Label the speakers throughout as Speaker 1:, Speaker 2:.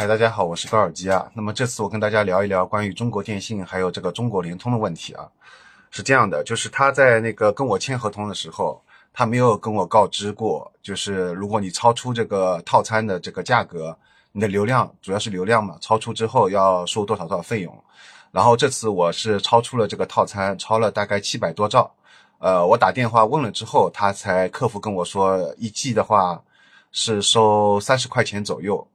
Speaker 1: 嗨，大家好，我是高尔基啊。那么这次我跟大家聊一聊关于中国电信还有这个中国联通的问题啊。是这样的，就是他在那个跟我签合同的时候，他没有跟我告知过，就是如果你超出这个套餐的这个价格，你的流量主要是流量嘛，超出之后要收多少多少费用。然后这次我是超出了这个套餐，超了大概七百多兆。呃，我打电话问了之后，他才客服跟我说，一 G 的话是收三十块钱左右。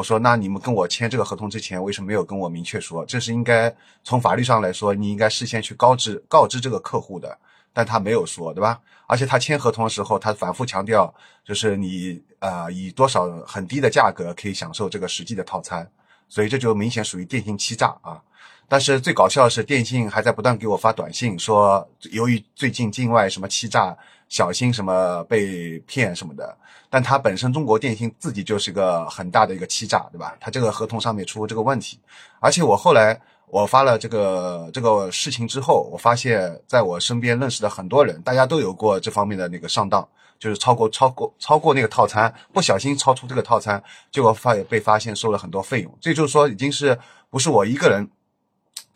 Speaker 1: 我说，那你们跟我签这个合同之前，为什么没有跟我明确说？这是应该从法律上来说，你应该事先去告知告知这个客户的，但他没有说，对吧？而且他签合同的时候，他反复强调，就是你啊以多少很低的价格可以享受这个实际的套餐，所以这就明显属于电信欺诈啊！但是最搞笑的是，电信还在不断给我发短信说，由于最近境外什么欺诈。小心什么被骗什么的，但它本身中国电信自己就是个很大的一个欺诈，对吧？它这个合同上面出这个问题，而且我后来我发了这个这个事情之后，我发现在我身边认识的很多人，大家都有过这方面的那个上当，就是超过超过超过那个套餐，不小心超出这个套餐，结果发被发现收了很多费用。这就是说，已经是不是我一个人。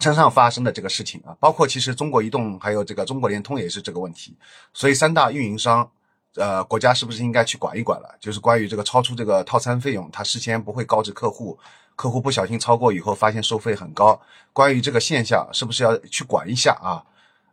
Speaker 1: 身上发生的这个事情啊，包括其实中国移动还有这个中国联通也是这个问题，所以三大运营商，呃，国家是不是应该去管一管了？就是关于这个超出这个套餐费用，他事先不会告知客户，客户不小心超过以后发现收费很高，关于这个现象是不是要去管一下啊？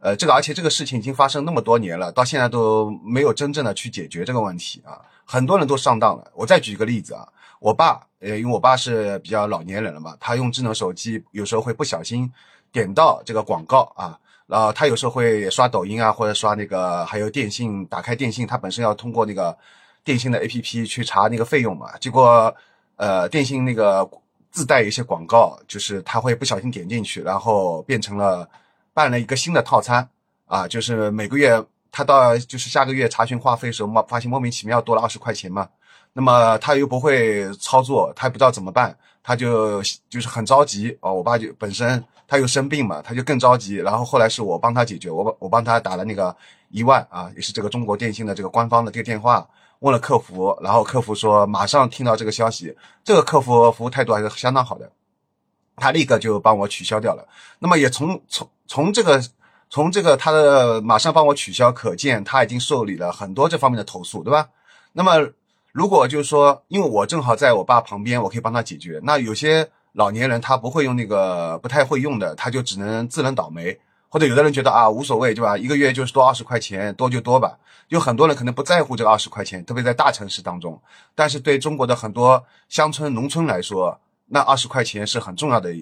Speaker 1: 呃，这个而且这个事情已经发生那么多年了，到现在都没有真正的去解决这个问题啊，很多人都上当了。我再举一个例子啊。我爸，呃，因为我爸是比较老年人了嘛，他用智能手机有时候会不小心点到这个广告啊，然后他有时候会刷抖音啊，或者刷那个还有电信，打开电信，他本身要通过那个电信的 APP 去查那个费用嘛，结果呃，电信那个自带一些广告，就是他会不小心点进去，然后变成了办了一个新的套餐啊，就是每个月他到就是下个月查询话费的时候，莫发现莫名其妙多了二十块钱嘛。那么他又不会操作，他也不知道怎么办，他就就是很着急哦。我爸就本身他又生病嘛，他就更着急。然后后来是我帮他解决，我我帮他打了那个一万啊，也是这个中国电信的这个官方的这个电话，问了客服，然后客服说马上听到这个消息，这个客服服务态度还是相当好的，他立刻就帮我取消掉了。那么也从从从这个从这个他的马上帮我取消，可见他已经受理了很多这方面的投诉，对吧？那么。如果就是说，因为我正好在我爸旁边，我可以帮他解决。那有些老年人他不会用那个，不太会用的，他就只能自认倒霉。或者有的人觉得啊无所谓，对吧？一个月就是多二十块钱，多就多吧。有很多人可能不在乎这个二十块钱，特别在大城市当中。但是对中国的很多乡村、农村来说，那二十块钱是很重要的，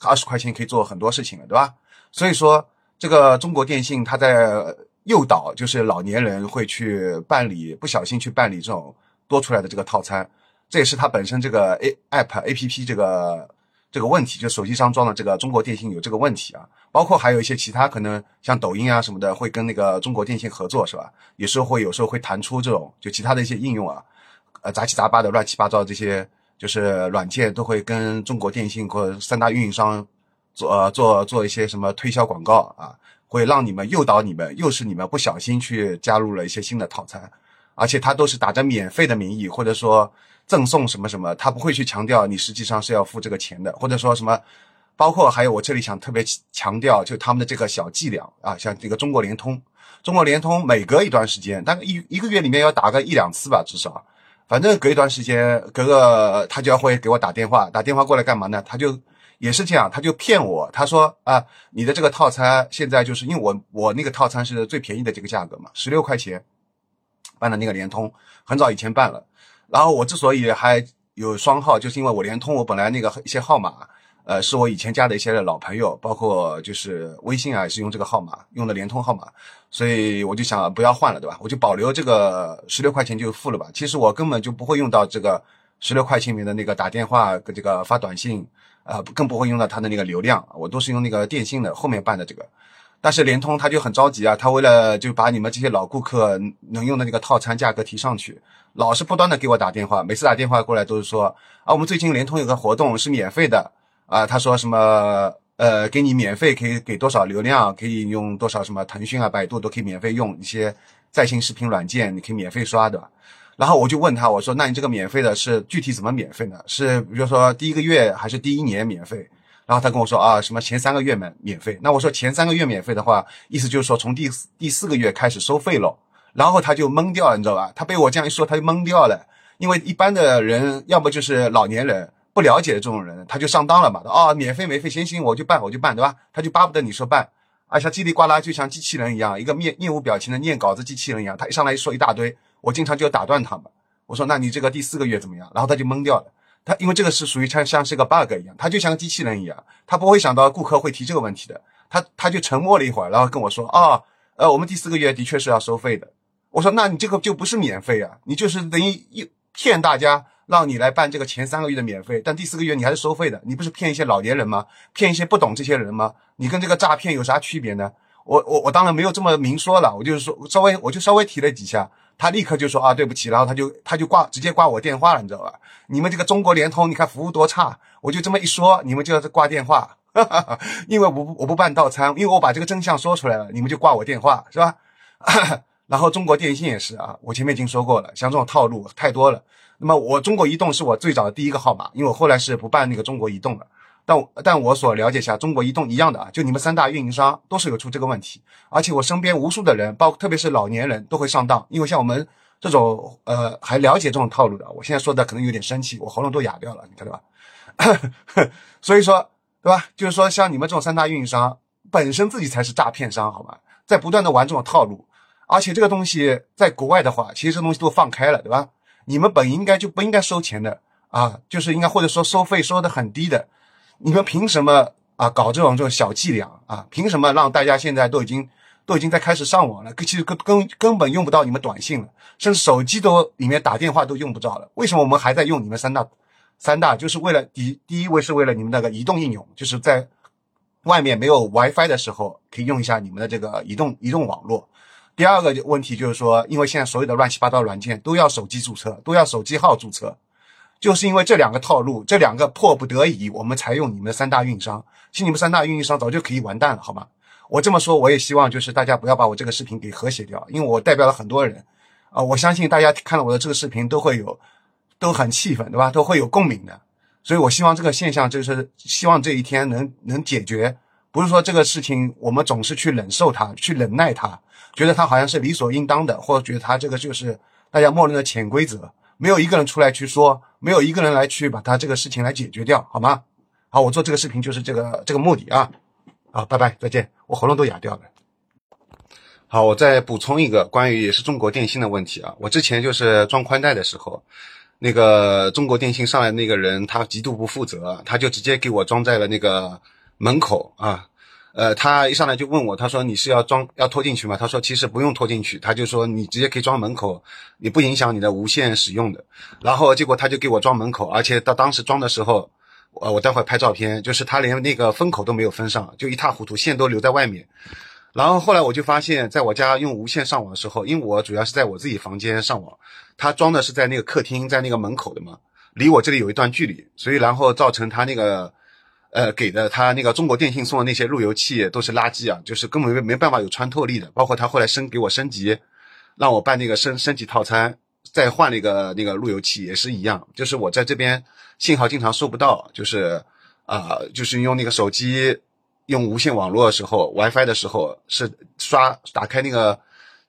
Speaker 1: 二十块钱可以做很多事情了，对吧？所以说，这个中国电信它在诱导，就是老年人会去办理，不小心去办理这种。多出来的这个套餐，这也是它本身这个 A App A P P 这个这个问题，就手机上装的这个中国电信有这个问题啊。包括还有一些其他可能像抖音啊什么的，会跟那个中国电信合作，是吧？有时候会有时候会弹出这种就其他的一些应用啊，呃杂七杂八的乱七八糟这些就是软件都会跟中国电信或者三大运营商做呃做做一些什么推销广告啊，会让你们诱导你们，又是你们不小心去加入了一些新的套餐。而且他都是打着免费的名义，或者说赠送什么什么，他不会去强调你实际上是要付这个钱的，或者说什么，包括还有我这里想特别强调，就他们的这个小伎俩啊，像这个中国联通，中国联通每隔一段时间，大概一一个月里面要打个一两次吧，至少，反正隔一段时间，隔个他就要会给我打电话，打电话过来干嘛呢？他就也是这样，他就骗我，他说啊，你的这个套餐现在就是因为我我那个套餐是最便宜的这个价格嘛，十六块钱。办的那个联通，很早以前办了。然后我之所以还有双号，就是因为我联通，我本来那个一些号码，呃，是我以前加的一些老朋友，包括就是微信啊，也是用这个号码，用的联通号码，所以我就想不要换了，对吧？我就保留这个十六块钱就付了吧。其实我根本就不会用到这个十六块钱里面的那个打电话跟这个发短信，啊，更不会用到它的那个流量，我都是用那个电信的后面办的这个。但是联通他就很着急啊，他为了就把你们这些老顾客能用的那个套餐价格提上去，老是不断的给我打电话，每次打电话过来都是说啊，我们最近联通有个活动是免费的啊，他说什么呃，给你免费可以给多少流量，可以用多少什么腾讯啊、百度都可以免费用一些在线视频软件，你可以免费刷的。然后我就问他，我说那你这个免费的是具体怎么免费呢？是比如说第一个月还是第一年免费？然后他跟我说啊，什么前三个月免免费？那我说前三个月免费的话，意思就是说从第第四个月开始收费了。然后他就懵掉了，你知道吧？他被我这样一说，他就懵掉了。因为一般的人，要么就是老年人不了解的这种人，他就上当了嘛。啊，免费免费，行行，我就办我就办，对吧？他就巴不得你说办，啊，像叽里呱啦，就像机器人一样，一个面面无表情的念稿子机器人一样。他一上来一说一大堆，我经常就要打断他嘛。我说，那你这个第四个月怎么样？然后他就懵掉了。他因为这个是属于像像是个 bug 一样，他就像个机器人一样，他不会想到顾客会提这个问题的。他他就沉默了一会儿，然后跟我说，啊，呃，我们第四个月的确是要收费的。我说，那你这个就不是免费啊，你就是等于一骗大家。让你来办这个前三个月的免费，但第四个月你还是收费的，你不是骗一些老年人吗？骗一些不懂这些人吗？你跟这个诈骗有啥区别呢？我我我当然没有这么明说了，我就是说稍微我就稍微提了几下，他立刻就说啊对不起，然后他就他就挂直接挂我电话了，你知道吧？你们这个中国联通，你看服务多差，我就这么一说，你们就要挂电话，因为我不我不办套餐，因为我把这个真相说出来了，你们就挂我电话是吧？然后中国电信也是啊，我前面已经说过了，像这种套路太多了。那么我中国移动是我最早的第一个号码，因为我后来是不办那个中国移动的。但但我所了解下，中国移动一样的啊，就你们三大运营商都是有出这个问题。而且我身边无数的人，包括特别是老年人都会上当，因为像我们这种呃还了解这种套路的，我现在说的可能有点生气，我喉咙都哑掉了，你看到吧？所以说对吧？就是说像你们这种三大运营商本身自己才是诈骗商，好吧？在不断的玩这种套路，而且这个东西在国外的话，其实这东西都放开了，对吧？你们本应该就不应该收钱的啊，就是应该或者说收费收的很低的，你们凭什么啊搞这种这种小伎俩啊？凭什么让大家现在都已经都已经在开始上网了？其实根根根本用不到你们短信了，甚至手机都里面打电话都用不着了。为什么我们还在用你们三大三大？就是为了第第一位是为了你们那个移动应用，就是在外面没有 WiFi 的时候可以用一下你们的这个移动移动网络。第二个问题就是说，因为现在所有的乱七八糟软件都要手机注册，都要手机号注册，就是因为这两个套路，这两个迫不得已，我们才用你们三大运营商。其实你们三大运营商早就可以完蛋了，好吗？我这么说，我也希望就是大家不要把我这个视频给和谐掉，因为我代表了很多人啊，我相信大家看了我的这个视频都会有，都很气愤，对吧？都会有共鸣的，所以我希望这个现象就是希望这一天能能解决。不是说这个事情我们总是去忍受它，去忍耐它，觉得它好像是理所应当的，或者觉得它这个就是大家默认的潜规则，没有一个人出来去说，没有一个人来去把他这个事情来解决掉，好吗？好，我做这个视频就是这个这个目的啊。好，拜拜，再见，我喉咙都哑掉了。好，我再补充一个关于也是中国电信的问题啊，我之前就是装宽带的时候，那个中国电信上来那个人他极度不负责，他就直接给我装在了那个。门口啊，呃，他一上来就问我，他说你是要装要拖进去吗？他说其实不用拖进去，他就说你直接可以装门口，你不影响你的无线使用的。然后结果他就给我装门口，而且他当时装的时候，呃，我待会拍照片，就是他连那个封口都没有封上，就一塌糊涂，线都留在外面。然后后来我就发现，在我家用无线上网的时候，因为我主要是在我自己房间上网，他装的是在那个客厅，在那个门口的嘛，离我这里有一段距离，所以然后造成他那个。呃，给的他那个中国电信送的那些路由器都是垃圾啊，就是根本没没办法有穿透力的。包括他后来升给我升级，让我办那个升升级套餐，再换那个那个路由器也是一样，就是我在这边信号经常收不到，就是啊，就是用那个手机用无线网络的时候，WiFi 的时候是刷打开那个。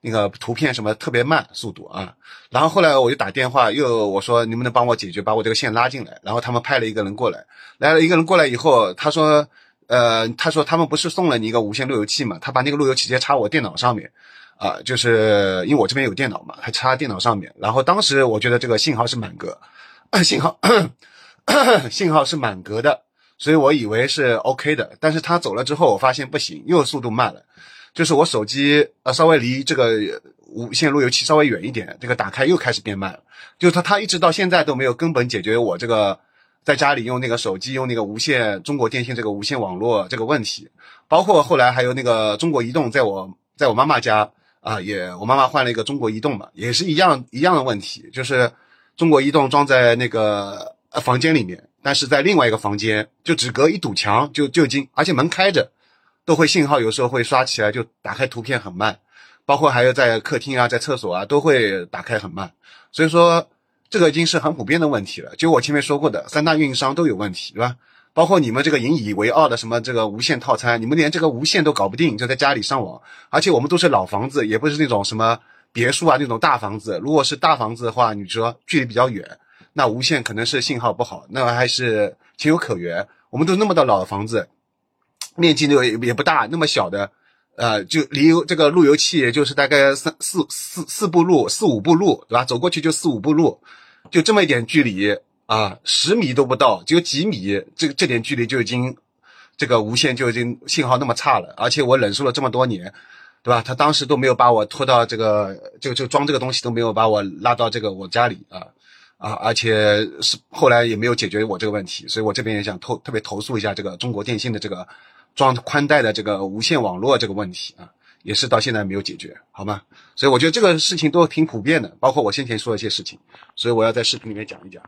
Speaker 1: 那个图片什么特别慢速度啊，然后后来我就打电话，又我说能不能帮我解决，把我这个线拉进来，然后他们派了一个人过来，来了一个人过来以后，他说，呃，他说他们不是送了你一个无线路由器嘛，他把那个路由器直接插我电脑上面，啊，就是因为我这边有电脑嘛，还插电脑上面，然后当时我觉得这个信号是满格，信号 信号是满格的，所以我以为是 OK 的，但是他走了之后，我发现不行，又速度慢了。就是我手机呃稍微离这个无线路由器稍微远一点，这个打开又开始变慢。就是他他一直到现在都没有根本解决我这个在家里用那个手机用那个无线中国电信这个无线网络这个问题。包括后来还有那个中国移动，在我在我妈妈家啊也我妈妈换了一个中国移动嘛，也是一样一样的问题，就是中国移动装在那个房间里面，但是在另外一个房间就只隔一堵墙就就已经，而且门开着。都会信号有时候会刷起来，就打开图片很慢，包括还有在客厅啊，在厕所啊，都会打开很慢。所以说，这个已经是很普遍的问题了。就我前面说过的，三大运营商都有问题，对吧？包括你们这个引以为傲的什么这个无线套餐，你们连这个无线都搞不定，就在家里上网。而且我们都是老房子，也不是那种什么别墅啊那种大房子。如果是大房子的话，你说距离比较远，那无线可能是信号不好，那还是情有可原。我们都那么的老房子，面积呢也也不大，那么小的，呃，就离这个路由器也就是大概三四四四步路，四五步路，对吧？走过去就四五步路，就这么一点距离。啊，十米都不到，只有几米，这这点距离就已经，这个无线就已经信号那么差了。而且我忍受了这么多年，对吧？他当时都没有把我拖到这个，就就装这个东西都没有把我拉到这个我家里啊啊！而且是后来也没有解决我这个问题，所以我这边也想投特别投诉一下这个中国电信的这个装宽带的这个无线网络这个问题啊，也是到现在没有解决，好吗？所以我觉得这个事情都挺普遍的，包括我先前说的一些事情，所以我要在视频里面讲一讲。